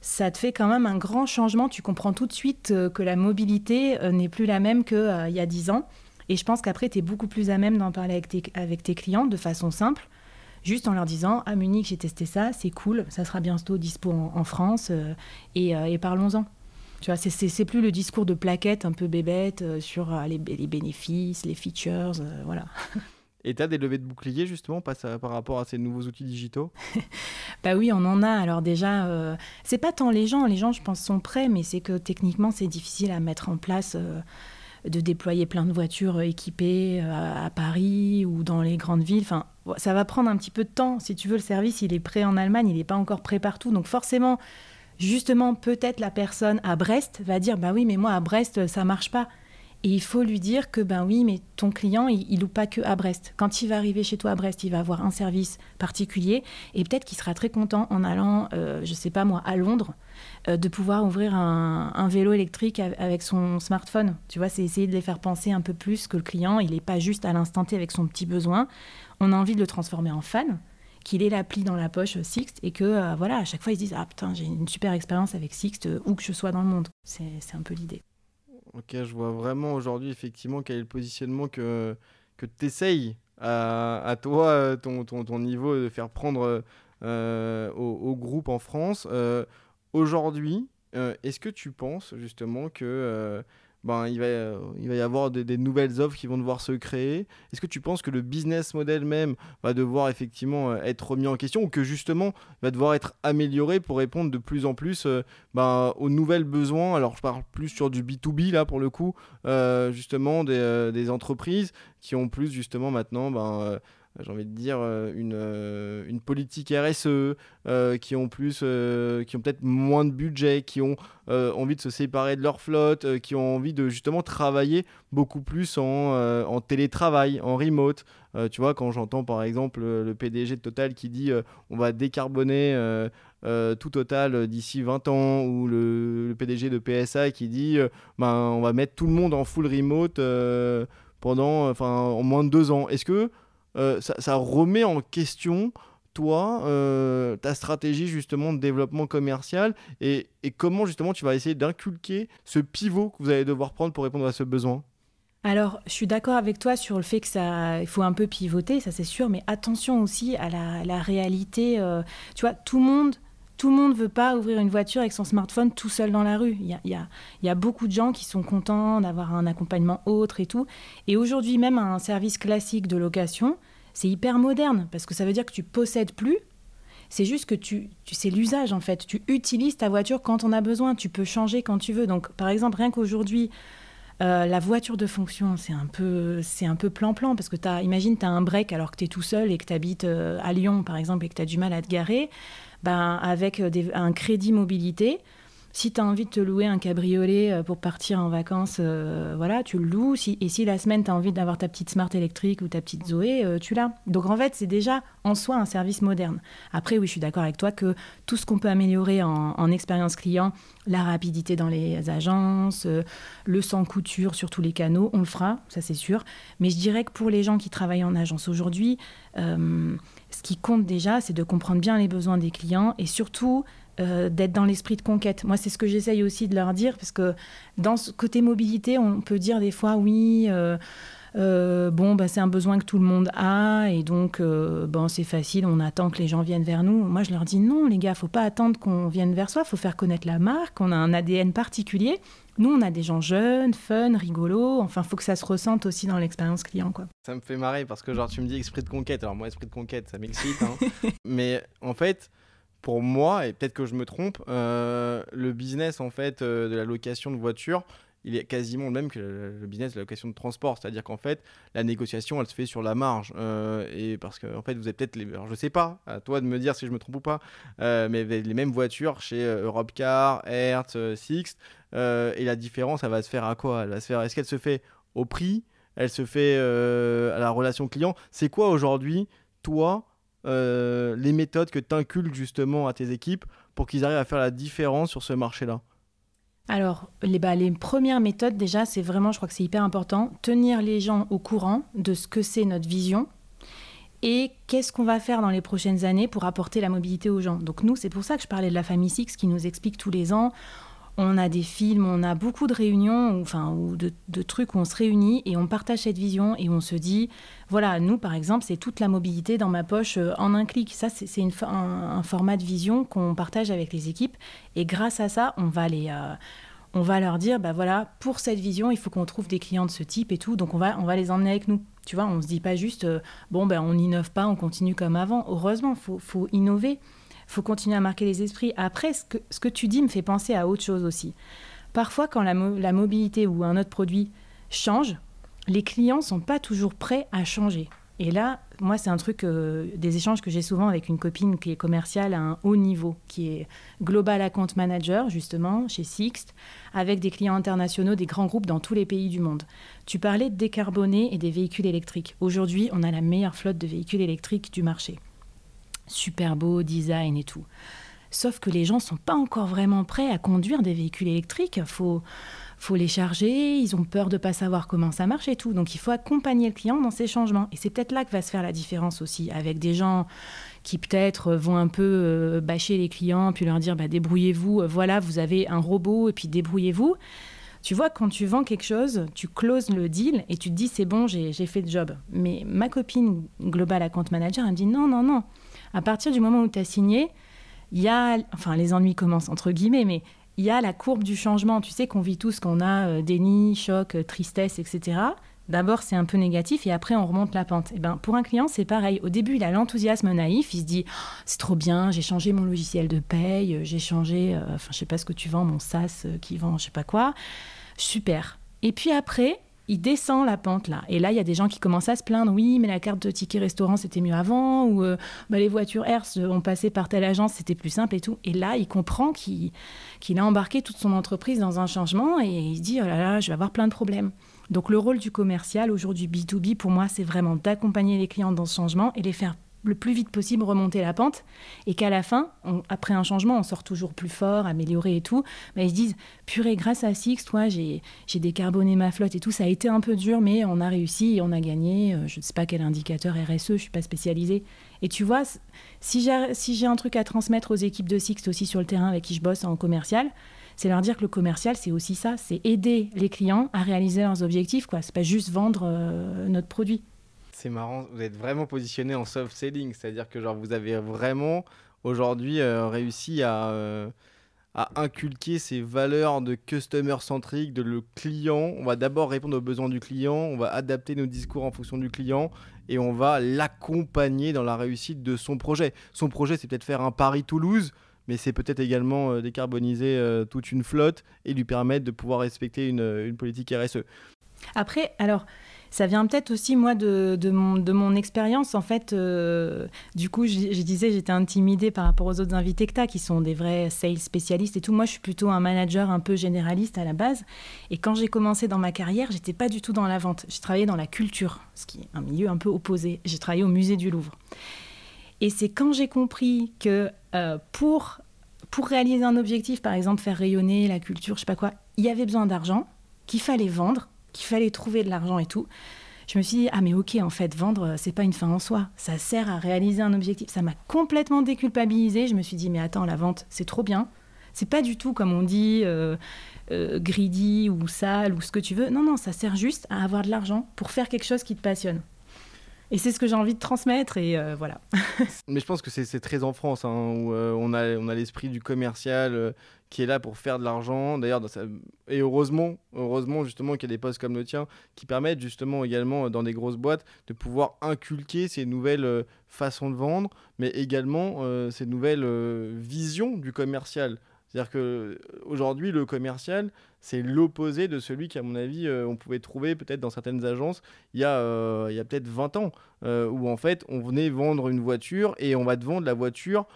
ça te fait quand même un grand changement. Tu comprends tout de suite euh, que la mobilité euh, n'est plus la même qu'il euh, y a 10 ans. Et je pense qu'après, tu es beaucoup plus à même d'en parler avec tes, avec tes clients de façon simple, juste en leur disant À Munich, j'ai testé ça, c'est cool, ça sera bientôt dispo en, France, et, parlons-en. Tu vois, c'est plus le discours de plaquette un peu bébête sur les, les, bénéfices, les features, voilà. (laughs) Et tu as des levées de boucliers justement par, par rapport à ces nouveaux outils digitaux? (laughs) Bah oui, on en a. Alors déjà, euh, c'est pas tant les gens, les gens je pense sont prêts, mais c'est que techniquement c'est difficile à mettre en place, euh, de déployer plein de voitures euh, équipées à, Paris ou dans les grandes villes. Enfin, ça va prendre un petit peu de temps. Si tu veux, le service il est prêt en Allemagne, il n'est pas encore prêt partout. Donc forcément, justement, peut-être la personne à Brest va dire, bah oui, mais moi à Brest ça marche pas. Et il faut lui dire que, ben oui, mais ton client, il, il loue pas que à Brest. Quand il va arriver chez toi à Brest, il va avoir un service particulier et peut-être qu'il sera très content en allant, euh, je sais pas moi, à Londres, euh, de pouvoir ouvrir un, vélo électrique avec son smartphone. Tu vois, c'est essayer de les faire penser un peu plus que le client, il n'est pas juste à l'instant T avec son petit besoin. On a envie de le transformer en fan qu'il ait l'appli dans la poche Sixt et que euh, voilà à chaque fois ils se disent ah putain j'ai une super expérience avec Sixt où que je sois dans le monde c'est un peu l'idée Ok, je vois vraiment aujourd'hui effectivement quel est le positionnement que, que tu essayes à, toi, ton, ton, ton, niveau de faire prendre euh, au, groupe en France. Euh, aujourd'hui, euh, est-ce que tu penses justement que ben, il, va, il va y avoir des, nouvelles offres qui vont devoir se créer. Est-ce que tu penses que le business model même va devoir effectivement euh, être remis en question ou que justement va devoir être amélioré pour répondre de plus en plus euh, ben, aux nouvelles besoins? Alors je parle plus sur du B2B là pour le coup, euh, justement des, des, entreprises qui ont plus justement maintenant... Ben, j'ai envie de dire, euh, une, euh, une politique RSE, euh, qui ont plus, qui ont peut-être moins de budget, qui ont envie de se séparer de leur flotte, qui ont envie de justement travailler beaucoup plus en, télétravail, en remote. tu vois, quand j'entends par exemple le PDG de Total qui dit on va décarboner tout Total d'ici 20 ans, ou le, PDG de PSA qui dit ben, on va mettre tout le monde en full remote pendant, enfin, en moins de deux ans. Est-ce que euh, ça, remet en question toi, euh, ta stratégie justement de développement commercial et, comment justement tu vas essayer d'inculquer ce pivot que vous allez devoir prendre pour répondre à ce besoin? Alors, je suis d'accord avec toi sur le fait que ça, il faut un peu pivoter, ça c'est sûr, mais attention aussi à la, réalité. Euh, tu vois, tout le monde tout le monde ne veut pas ouvrir une voiture avec son smartphone tout seul dans la rue. Il y a, y a, beaucoup de gens qui sont contents d'avoir un accompagnement autre et tout. Et aujourd'hui, même un service classique de location, c'est hyper moderne parce que ça veut dire que tu possèdes plus. C'est juste que tu, tu c'est l'usage en fait. Tu utilises ta voiture quand on a besoin. Tu peux changer quand tu veux. Donc, par exemple, rien qu'aujourd'hui, euh, la voiture de fonction, c'est un peu, c'est un peu plan-plan parce que as, imagine, tu as un break alors que tu es tout seul et que tu habites euh, à Lyon, par exemple, et que tu as du mal à te garer ben, avec euh, un crédit mobilité. Si tu as envie de te louer un cabriolet euh, pour partir en vacances, euh, voilà, tu le loues. et si la semaine, tu as envie d'avoir ta petite Smart électrique ou ta petite Zoé, tu l'as. Donc en fait, c'est déjà en soi un service moderne. Après, oui, je suis d'accord avec toi que tout ce qu'on peut améliorer en, expérience client, la rapidité dans les agences, le sans couture sur tous les canaux, on le fera, ça c'est sûr. Mais je dirais que pour les gens qui travaillent en agence aujourd'hui, ce qui compte déjà, c'est de comprendre bien les besoins des clients et surtout euh, d'être dans l'esprit de conquête. Moi, c'est ce que j'essaye aussi de leur dire, parce que dans ce côté mobilité, on peut dire des fois, oui, euh, euh, bon, bah, c'est un besoin que tout le monde a, et donc, bon, c'est facile, on attend que les gens viennent vers nous. Moi, je leur dis, non, les gars, faut pas attendre qu'on vienne vers soi, faut faire connaître la marque, on a un ADN particulier. Nous, on a des gens jeunes, fun, rigolos. Enfin, faut que ça se ressente aussi dans l'expérience client, quoi. Ça me fait marrer parce que genre tu me dis esprit de conquête. Alors moi, esprit de conquête, ça m'excite. Hein. (laughs) Mais en fait, pour moi, et peut-être que je me trompe, euh, le business en fait euh, de la location de voitures, il est quasiment le même que le business de la location de transport. C'est-à-dire qu'en fait, la négociation, elle se fait sur la marge. Euh, et parce que, en fait, vous avez peut-être les. Alors, je sais pas, à toi de me dire si je me trompe ou pas, mais les mêmes voitures chez Europcar, Hertz, Sixt. et la différence, elle va se faire à quoi? Elle faire. Est-ce qu'elle se fait au prix? Elle se fait à la relation client? C'est quoi aujourd'hui, toi euh, les méthodes que tu inculques justement à tes équipes pour qu'ils arrivent à faire la différence sur ce marché-là alors, les, bah, les premières méthodes, déjà, c'est vraiment, je crois que c'est hyper important, tenir les gens au courant de ce que c'est notre vision et qu'est-ce qu'on va faire dans les prochaines années pour apporter la mobilité aux gens. Donc nous, c'est pour ça que je parlais de la famille Six qui nous explique tous les ans on a des films, on a beaucoup de réunions, enfin, ou de, trucs où on se réunit et on partage cette vision et on se dit, voilà, nous par exemple, c'est toute la mobilité dans ma poche euh, en un clic. Ça, c'est un, format de vision qu'on partage avec les équipes et grâce à ça, on va les, euh, on va leur dire, bah voilà, pour cette vision, il faut qu'on trouve des clients de ce type et tout, donc on va, on va les emmener avec nous. Tu vois, on se dit pas juste, euh, bon ben on n'innove pas, on continue comme avant. Heureusement, faut, faut innover faut continuer à marquer les esprits. Après, ce que, ce que tu dis me fait penser à autre chose aussi. Parfois, quand la, mobilité ou un autre produit change, les clients sont pas toujours prêts à changer. Et là, moi, c'est un truc, euh, des échanges que j'ai souvent avec une copine qui est commerciale à un haut niveau, qui est Global Account Manager, justement, chez Sixt, avec des clients internationaux, des grands groupes dans tous les pays du monde. Tu parlais de décarboner et des véhicules électriques. Aujourd'hui, on a la meilleure flotte de véhicules électriques du marché super beau design et tout. Sauf que les gens sont pas encore vraiment prêts à conduire des véhicules électriques. Faut faut les charger, ils ont peur de pas savoir comment ça marche et tout. Donc il faut accompagner le client dans ces changements. Et c'est peut-être là que va se faire la différence aussi, avec des gens qui peut-être vont un peu euh, bâcher les clients, puis leur dire bah, débrouillez-vous, euh, voilà, vous avez un robot, et puis débrouillez-vous. Tu vois, quand tu vends quelque chose, tu closes le deal et tu te dis c'est bon, j'ai fait le job. Mais ma copine Global Account Manager, elle me dit non, non, non à partir du moment où tu as signé, il y a, enfin les ennuis commencent entre guillemets, mais il y a la courbe du changement. Tu sais qu'on vit tous qu'on a euh, déni, choc, euh, tristesse, etc. D'abord, c'est un peu négatif et après, on remonte la pente. Et eh ben, pour un client, c'est pareil. Au début, il a l'enthousiasme naïf. Il se dit oh, C'est trop bien, j'ai changé mon logiciel de paye, euh, j'ai changé, enfin, je sais pas ce que tu vends, mon SaaS qui vend, je sais pas quoi. Super. Et puis après, il descend la pente là. Et là, il y a des gens qui commencent à se plaindre. Oui, mais la carte de ticket restaurant, c'était mieux avant. Ou euh, bah, les voitures Hertz ont passé par telle agence, c'était plus simple et tout. Et là, il comprend qu'il a embarqué toute son entreprise dans un changement et il dit, oh là là, je vais avoir plein de problèmes. Donc le rôle du commercial aujourd'hui B2B, pour moi, c'est vraiment d'accompagner les clients dans ce changement et les faire le plus vite possible remonter la pente et qu'à la fin, après un changement, on sort toujours plus fort, amélioré et tout. Mais ils se disent, purée, grâce à Six, toi, j'ai décarboné ma flotte et tout. Ça a été un peu dur, mais on a réussi et on a gagné. Euh, je ne sais pas quel indicateur RSE, je ne suis pas spécialisée. Et tu vois, si j'ai si un truc à transmettre aux équipes de Six aussi sur le terrain avec qui je bosse en commercial, c'est leur dire que le commercial, c'est aussi ça, c'est aider les clients à réaliser leurs objectifs. Ce n'est pas juste vendre euh, notre produit c'est marrant, vous êtes vraiment positionné en soft selling, c'est-à-dire que genre vous avez vraiment aujourd'hui euh, réussi à, euh, à inculquer ces valeurs de customer centrique, de le client. On va d'abord répondre aux besoins du client, on va adapter nos discours en fonction du client et on va l'accompagner dans la réussite de son projet. Son projet, c'est peut-être faire un Paris-Toulouse mais c'est peut-être également euh, décarboniser toute une flotte et lui permettre de pouvoir respecter une, une politique RSE. Après, alors, ça vient peut-être aussi, moi, de, de mon, expérience. En fait, euh, du coup, je, disais, j'étais intimidée par rapport aux autres invités que tu as, qui sont des vrais sales spécialistes et tout. Moi, je suis plutôt un manager un peu généraliste à la base. Et quand j'ai commencé dans ma carrière, j'étais pas du tout dans la vente. J'ai travaillé dans la culture, ce qui est un milieu un peu opposé. J'ai travaillé au musée du Louvre. Et c'est quand j'ai compris que euh, pour, pour réaliser un objectif, par exemple faire rayonner la culture, je sais pas quoi, il y avait besoin d'argent, qu'il fallait vendre qu'il fallait trouver de l'argent et tout, je me suis dit, ah mais ok, en fait, vendre, c'est pas une fin en soi. Ça sert à réaliser un objectif. Ça m'a complètement déculpabilisé. Je me suis dit, mais attends, la vente, c'est trop bien. C'est pas du tout comme on dit euh, euh, greedy ou sale ou ce que tu veux. Non, non, ça sert juste à avoir de l'argent pour faire quelque chose qui te passionne. Et c'est ce que j'ai envie de transmettre et euh, voilà. (laughs) Mais je pense que c'est très en France, hein, où euh, on a, l'esprit du commercial euh, qui est là pour faire de l'argent. D'ailleurs, et heureusement, heureusement justement qu'il y a des postes comme le tien qui permettent justement également dans des grosses boîtes de pouvoir inculquer ces nouvelles façons de vendre, mais également ces nouvelles visions du commercial. C'est-à-dire qu'aujourd'hui, le commercial, c'est l'opposé de celui qu'à mon avis, euh, on pouvait trouver peut-être dans certaines agences il y a, euh, a peut-être 20 ans, euh, où en fait, on venait vendre une voiture et on va te vendre la voiture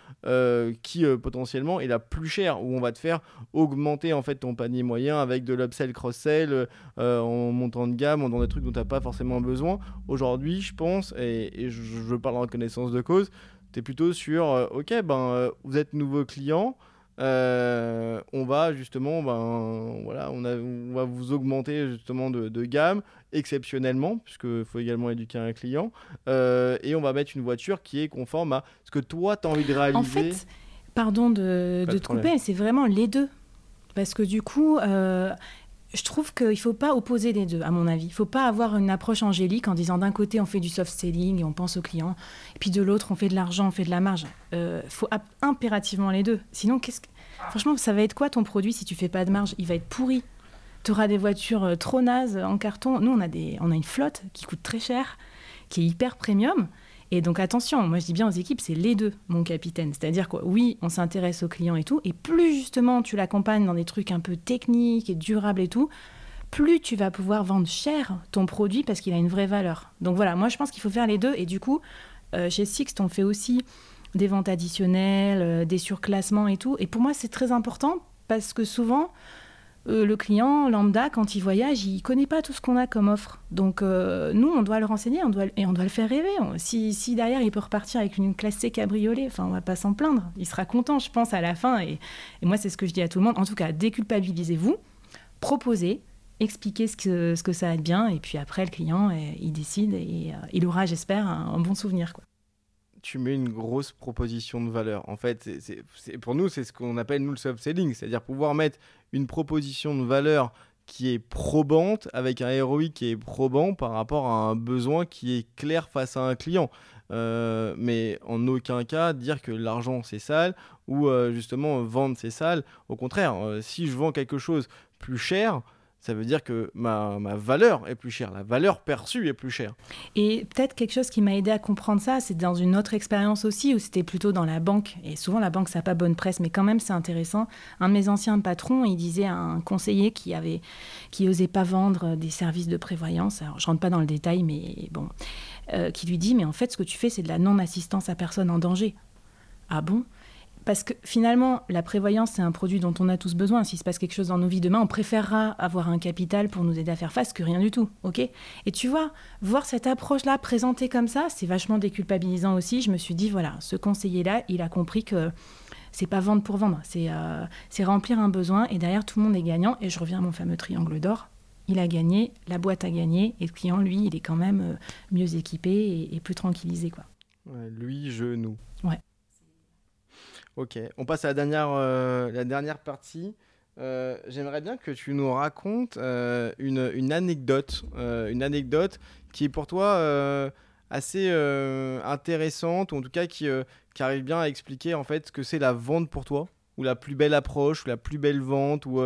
qui potentiellement est la plus chère, où on va te faire augmenter en fait ton panier moyen avec de l'upsell, cross-sell, en montant de gamme, dans des trucs dont tu n'as pas forcément besoin. Aujourd'hui, je pense, et, je, je, parle en connaissance de cause, tu es plutôt sur, ok, ben, vous êtes nouveau client. Euh, on va justement, ben, voilà, on, va vous augmenter justement de, gamme exceptionnellement, puisqu'il faut également éduquer un client, euh, et on va mettre une voiture qui est conforme à ce que toi, tu as envie de réaliser. En fait, pardon de, de te couper, c'est vraiment les deux. Parce que du coup, euh, je trouve qu'il ne faut pas opposer les deux, à mon avis. Il ne faut pas avoir une approche angélique en disant d'un côté on fait du soft selling et on pense au client, et puis de l'autre on fait de l'argent, on fait de la marge. Il euh, faut impérativement les deux. Sinon, qu'est-ce que... franchement, ça va être quoi ton produit si tu fais pas de marge? Il va être pourri. Tu auras des voitures euh, trop nazes en carton. Nous, on a, des... on a une flotte qui coûte très cher, qui est hyper premium. Et donc attention, moi je dis bien aux équipes, c'est les deux, mon capitaine. C'est-à-dire que oui, on s'intéresse aux clients et tout, et plus justement tu l'accompagnes dans des trucs un peu techniques et durables et tout, plus tu vas pouvoir vendre cher ton produit parce qu'il a une vraie valeur. Donc voilà, moi je pense qu'il faut faire les deux. Et du coup, euh, chez Sixt, on fait aussi des ventes additionnelles, euh, des surclassements et tout. Et pour moi, c'est très important parce que souvent, euh, le client lambda, quand il voyage, il connaît pas tout ce qu'on a comme offre. Donc euh, nous, on doit le renseigner on doit, et on doit le faire rêver. Si, si, derrière, il peut repartir avec une classe C cabriolet, enfin, on va pas s'en plaindre. Il sera content, je pense, à la fin. Et, moi, c'est ce que je dis à tout le monde. En tout cas, déculpabilisez-vous, proposez, expliquez ce que, ce que ça va être bien. Et puis après, le client, il décide et euh, il aura, j'espère, un, bon souvenir. Tu mets une grosse proposition de valeur. En fait, pour nous, c'est ce qu'on appelle nous le soft selling, c'est-à-dire pouvoir mettre une proposition de valeur qui est probante avec un ROI qui est probant par rapport à un besoin qui est clair face à un client. Euh, mais en aucun cas dire que l'argent c'est sale ou euh, justement vendre c'est sale. Au contraire, euh, si je vends quelque chose plus cher, ça veut dire que ma, ma, valeur est plus chère, la valeur perçue est plus chère. Et peut-être quelque chose qui m'a aidé à comprendre ça, c'est dans une autre expérience aussi, où c'était plutôt dans la banque. Et souvent, la banque, ça n'a pas bonne presse, mais quand même, c'est intéressant. Un de mes anciens patrons, il disait à un conseiller qui avait, qui pas vendre des services de prévoyance, alors je rentre pas dans le détail, mais bon, euh, qui lui dit, mais en fait, ce que tu fais, c'est de la non-assistance à personne en danger. Ah bon? Parce que finalement, la prévoyance, c'est un produit dont on a tous besoin. S'il se passe quelque chose dans nos vies demain, on préférera avoir un capital pour nous aider à faire face que rien du tout. ok? Et tu vois, voir cette approche-là présentée comme ça, c'est vachement déculpabilisant aussi. Je me suis dit, voilà, ce conseiller-là, il a compris que c'est pas vendre pour vendre, c'est euh, remplir un besoin et derrière, tout le monde est gagnant. Et je reviens à mon fameux triangle d'or. Il a gagné, la boîte a gagné, et le client, lui, il est quand même euh, mieux équipé et, plus tranquillisé. quoi. lui, je, nous. Ouais. Ok, on passe à la dernière, euh, la dernière partie. Euh, j'aimerais bien que tu nous racontes euh, une, une, anecdote, une anecdote qui est pour toi assez intéressante, ou en tout cas qui, qui, arrive bien à expliquer en fait ce que c'est la vente pour toi, ou la plus belle approche, ou la plus belle vente, ou,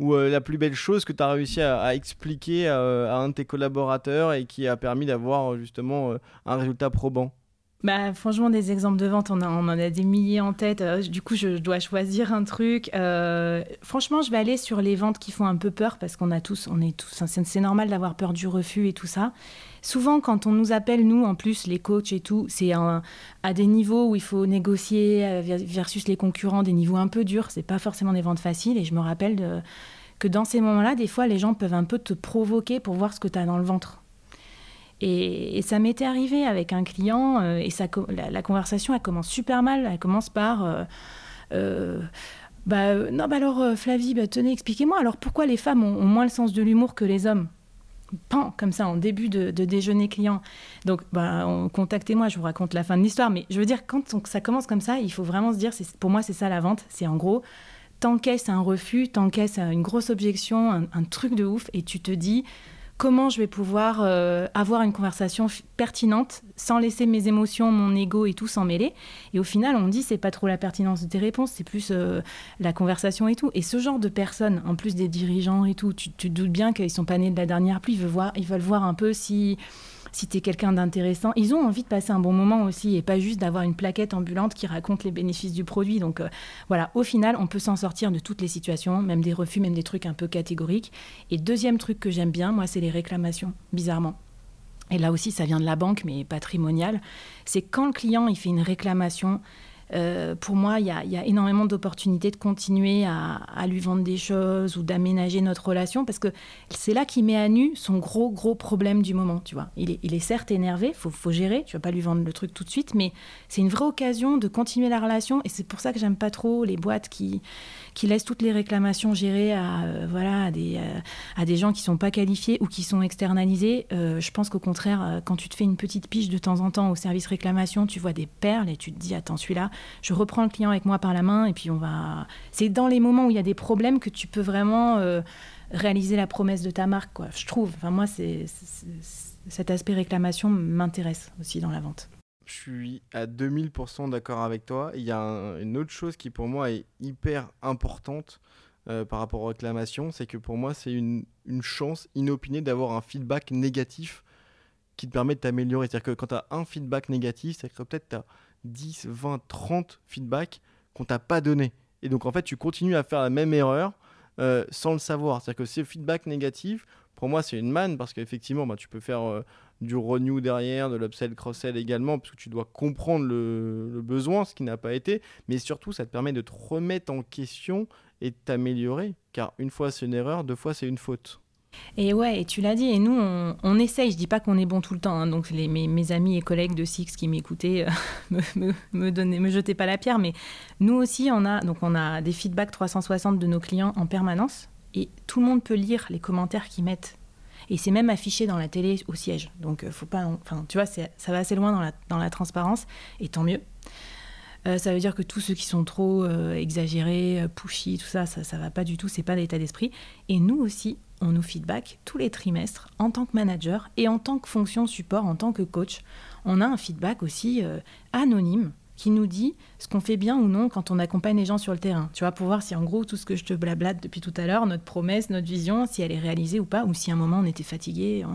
ou la plus belle chose que tu as réussi à, expliquer à, à, un de tes collaborateurs et qui a permis d'avoir justement un résultat probant. Bah, franchement, des exemples de vente, on, en a des milliers en tête. Euh, du coup, je dois choisir un truc. Euh, franchement, je vais aller sur les ventes qui font un peu peur parce qu'on a tous, on est tous, c'est normal d'avoir peur du refus et tout ça. Souvent, quand on nous appelle, nous, en plus, les coachs et tout, c'est à des niveaux où il faut négocier euh, versus les concurrents, des niveaux un peu durs. C'est pas forcément des ventes faciles. Et je me rappelle que dans ces moments-là, des fois, les gens peuvent un peu te provoquer pour voir ce que tu as dans le ventre. Et, ça m'était arrivé avec un client, euh, et ça, la, conversation, elle commence super mal. Elle commence par euh, euh, bah, Non, bah alors, Flavie, bah, tenez, expliquez-moi, alors pourquoi les femmes ont, moins le sens de l'humour que les hommes? Pan, comme ça, en début de, déjeuner client. Donc, bah, contactez-moi, je vous raconte la fin de l'histoire. Mais je veux dire, quand ça commence comme ça, il faut vraiment se dire, pour moi, c'est ça la vente. C'est en gros, t'encaisses un refus, t'encaisses une grosse objection, un, un truc de ouf, et tu te dis comment je vais pouvoir euh, avoir une conversation pertinente sans laisser mes émotions, mon ego et tout s'en mêler. Et au final, on dit c'est pas trop la pertinence de tes réponses, c'est plus euh, la conversation et tout. Et ce genre de personnes, en plus des dirigeants et tout, tu, te doutes bien qu'ils sont pas nés de la dernière pluie. Ils veulent voir, ils veulent voir un peu si si tu es quelqu'un d'intéressant. Ils ont envie de passer un bon moment aussi et pas juste d'avoir une plaquette ambulante qui raconte les bénéfices du produit. Donc euh, voilà, au final, on peut s'en sortir de toutes les situations, même des refus, même des trucs un peu catégoriques. Et deuxième truc que j'aime bien, moi, c'est les réclamations, bizarrement. Et là aussi, ça vient de la banque, mais patrimoniale. C'est quand le client il fait une réclamation, euh, pour moi, il y, a, énormément d'opportunités de continuer à, lui vendre des choses ou d'aménager notre relation parce que c'est là qu'il met à nu son gros, gros problème du moment, tu vois. Il est, certes énervé, faut, faut gérer, tu vas pas lui vendre le truc tout de suite, mais c'est une vraie occasion de continuer la relation et c'est pour ça que j'aime pas trop les boîtes qui, qui laissent toutes les réclamations gérées à, euh, voilà, à, des, euh, à des gens qui sont pas qualifiés ou qui sont externalisés. je pense qu'au contraire, quand tu te fais une petite piche de temps en temps au service réclamation, tu vois des perles et tu te dis, attends, celui-là, je reprends le client avec moi par la main et puis on va. C'est dans les moments où il y a des problèmes que tu peux vraiment euh, réaliser la promesse de ta marque, quoi. Je trouve. Enfin, moi, c'est cet aspect réclamation m'intéresse aussi dans la vente. Je suis à 2000% d'accord avec toi. Il y a une autre chose qui pour moi est hyper importante euh, par rapport aux réclamations, c'est que pour moi c'est une, une chance inopinée d'avoir un feedback négatif qui te permet de t'améliorer. C'est-à-dire que quand tu as un feedback négatif, c'est que peut-être tu as 10, 20, 30 feedbacks qu'on t'a pas donné. Et donc en fait, tu continues à faire la même erreur euh, sans le savoir. C'est-à-dire que ces feedbacks négatifs, pour moi, c'est une manne parce qu'effectivement, bah, tu peux faire euh, du renew derrière, de l'upsell, cross-sell également, parce que tu dois comprendre le, le besoin, ce qui n'a pas été. Mais surtout, ça te permet de te remettre en question et de t'améliorer. Car une fois, c'est une erreur, deux fois, c'est une faute. Et ouais, et tu l'as dit, et nous, on, essaye, je dis pas qu'on est bon tout le temps, hein, donc les, mes, amis et collègues de Six qui m'écoutaient euh, (laughs) me, me, donnaient, me jetaient pas la pierre, mais nous aussi, on a, donc on a des feedbacks 360 de nos clients en permanence, et tout le monde peut lire les commentaires qu'ils mettent. Et c'est même affiché dans la télé au siège. Donc, euh, faut pas. Enfin, tu vois, ça va assez loin dans la, dans la transparence, et tant mieux. Euh, ça veut dire que tous ceux qui sont trop exagérés, pushy, tout ça, ça, ça va pas du tout, c'est pas l'état d'esprit. Et nous aussi, on nous feedback tous les trimestres en tant que manager et en tant que fonction support, en tant que coach. On a un feedback aussi euh, anonyme qui nous dit ce qu'on fait bien ou non quand on accompagne les gens sur le terrain. Tu vois, pour voir si en gros tout ce que je te blablate depuis tout à l'heure, notre promesse, notre vision, si elle est réalisée ou pas, ou si à un moment on était fatigué,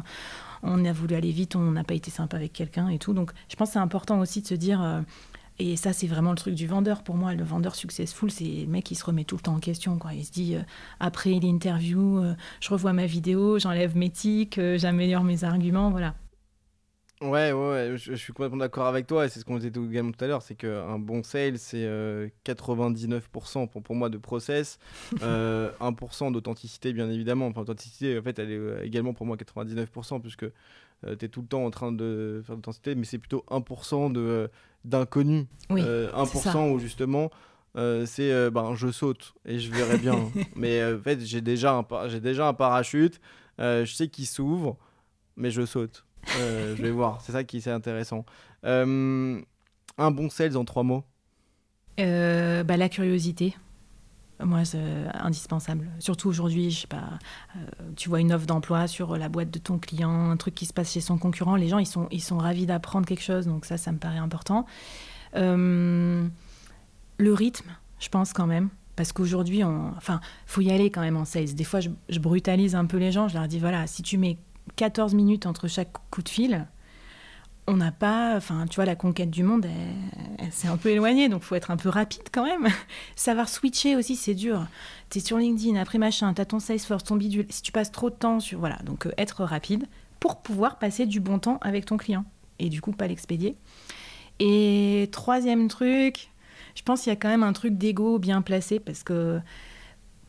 on, a voulu aller vite, on n'a pas été sympa avec quelqu'un et tout. Donc je pense que c'est important aussi de se dire... Euh, et ça, c'est vraiment le truc du vendeur. Pour moi, le vendeur successful, c'est le mec qui se remet tout le temps en question. Quoi. Il se dit, euh, après l'interview, euh, je revois ma vidéo, j'enlève mes tics, euh, j'ameillore mes arguments, voilà. Ouais, ouais, Je, suis complètement d'accord avec toi. Et c'est ce qu'on disait également tout à l'heure, c'est qu'un bon sale, c'est 99% pour, pour moi de process, (laughs) 1% d'authenticité, bien évidemment. Enfin, l'authenticité, en fait, elle est également pour moi 99%, puisque tu es tout le temps en train de faire de l'authenticité, mais c'est plutôt 1% de d'inconnus. 1% euh, où justement euh, c'est euh, ben je saute et je verrai bien. (laughs) mais en fait j'ai déjà j'ai déjà un parachute, je sais qu'il s'ouvre, mais je saute. je vais voir, c'est ça qui est intéressant. un bon sales en trois mots. Bah, la curiosité. Moi, c'est indispensable. Surtout aujourd'hui, je sais pas, euh, tu vois une offre d'emploi sur la boîte de ton client, un truc qui se passe chez son concurrent, les gens, ils sont, ils sont ravis d'apprendre quelque chose, donc ça, ça me paraît important. Euh, le rythme, je pense quand même, parce qu'aujourd'hui, on... enfin, faut y aller quand même en sales. Des fois, je, je, brutalise un peu les gens, je leur dis, voilà, si tu mets 14 minutes entre chaque coup de fil, on n'a pas, enfin, tu vois, la conquête du monde, elle, s'est un peu éloignée, donc faut être un peu rapide quand même. (laughs) Savoir switcher aussi, c'est dur. Tu es sur LinkedIn, après machin, tu as ton Salesforce, ton bidule. Si tu passes trop de temps sur, voilà, donc euh, être rapide pour pouvoir passer du bon temps avec ton client et du coup pas l'expédier. Et troisième truc, je pense qu'il y a quand même un truc d'ego bien placé parce que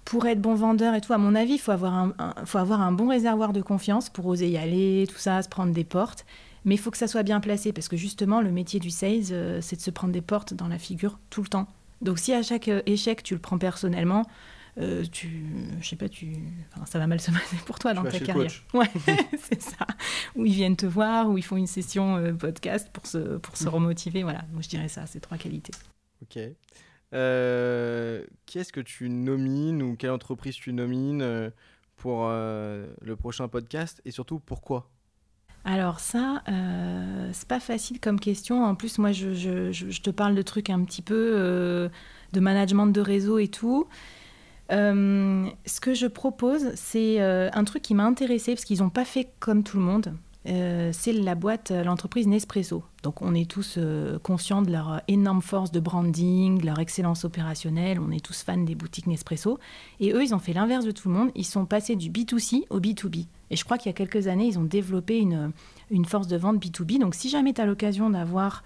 pour être bon vendeur et tout, à mon avis, il faut faut avoir un bon réservoir de confiance pour oser y aller, tout ça, se prendre des portes. Mais il faut que ça soit bien placé parce que justement, le métier du sales, euh, c'est de se prendre des portes dans la figure tout le temps. Donc si à chaque euh, échec, tu le prends personnellement, euh, tu, je sais pas, tu, ça va mal se (laughs) passer pour toi dans ta carrière. Ouais, (laughs) c'est ça. Ou ils viennent te voir, ou ils font une session podcast pour se, pour se remotiver. Voilà, moi je dirais ça, ces trois qualités. Ok. qui est-ce que tu nomines ou quelle entreprise tu nomines pour le prochain podcast et surtout pourquoi? Alors ça, euh, c'est pas facile comme question. En plus, moi, je, te parle de trucs un petit peu de management de réseau et tout. ce que je propose, c'est un truc qui m'a intéressé parce qu'ils n'ont pas fait comme tout le monde. Euh, c'est la boîte, euh, l'entreprise Nespresso. Donc on est tous euh, conscients de leur énorme force de branding, leur excellence opérationnelle, on est tous fans des boutiques Nespresso. Et eux, ils ont fait l'inverse de tout le monde, ils sont passés du B2C au B2B. Et je crois qu'il y a quelques années, ils ont développé une, une force de vente B2B. Donc si jamais tu as l'occasion d'avoir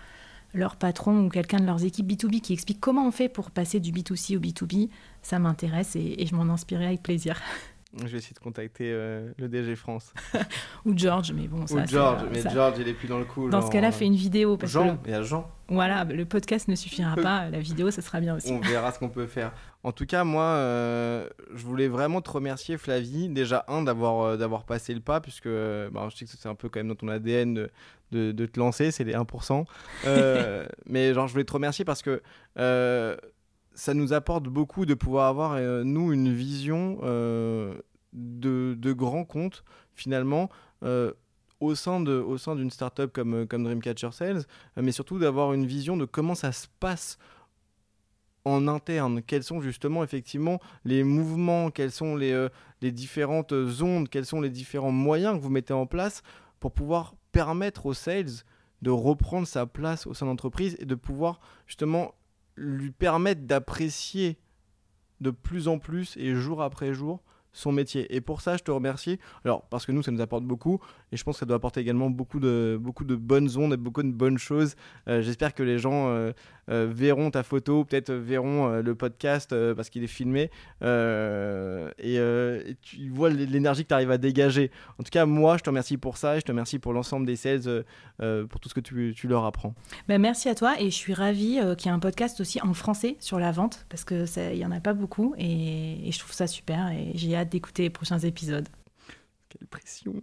leur patron ou quelqu'un de leurs équipes B2B qui explique comment on fait pour passer du B2C au B2B, ça m'intéresse et, et je m'en inspirerai avec plaisir. (laughs) Je vais essayer de contacter euh, le DG France. (laughs) Ou George, mais bon, ça. Ou George, mais George, il est plus dans le coup. Dans ce cas-là, fait une vidéo. Parce Jean, il y a Jean. Voilà, le podcast ne suffira (laughs) pas, la vidéo, ça sera bien aussi. On verra ce qu'on peut faire. En tout cas, moi, euh, je voulais vraiment te remercier, Flavie. Déjà, un, d'avoir euh, d'avoir passé le pas, puisque bah, je sais que c'est un peu quand même dans ton ADN de, de, te lancer, c'est les 1%. (laughs) mais genre, je voulais te remercier parce que ça nous apporte beaucoup de pouvoir avoir, euh, nous, une vision euh, de, de grands comptes, finalement, euh, au sein d'une startup comme, comme Dreamcatcher Sales, mais surtout d'avoir une vision de comment ça se passe en interne, quels sont justement effectivement les mouvements, quelles sont les, les différentes ondes, quels sont les différents moyens que vous mettez en place pour pouvoir permettre aux sales de reprendre sa place au sein de l'entreprise et de pouvoir justement lui permettre d'apprécier de plus en plus et jour après jour son métier. Et pour ça, je te remercie. Alors, parce que nous, ça nous apporte beaucoup. Et je pense que ça doit apporter également beaucoup de, beaucoup de bonnes ondes et beaucoup de bonnes choses. Euh, j'espère que les gens euh, euh, verront ta photo, peut-être verront le podcast parce qu'il est filmé. Et, tu vois l'énergie que tu arrives à dégager. En tout cas, moi, je te remercie pour ça. Et je te remercie pour l'ensemble des sales, pour tout ce que tu, leur apprends. Ben, merci à toi. Et je suis ravie qu'il y ait un podcast aussi en français sur la vente parce qu'il n'y en a pas beaucoup. Et, et je trouve ça super. Et j'ai hâte d'écouter les prochains épisodes. Quelle pression.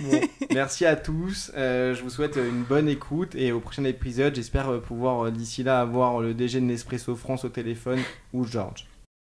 (laughs) merci à tous. Euh, je vous souhaite une bonne écoute et au prochain épisode, j'espère pouvoir euh, d'ici là avoir le DG de Nespresso France au téléphone ou Georges.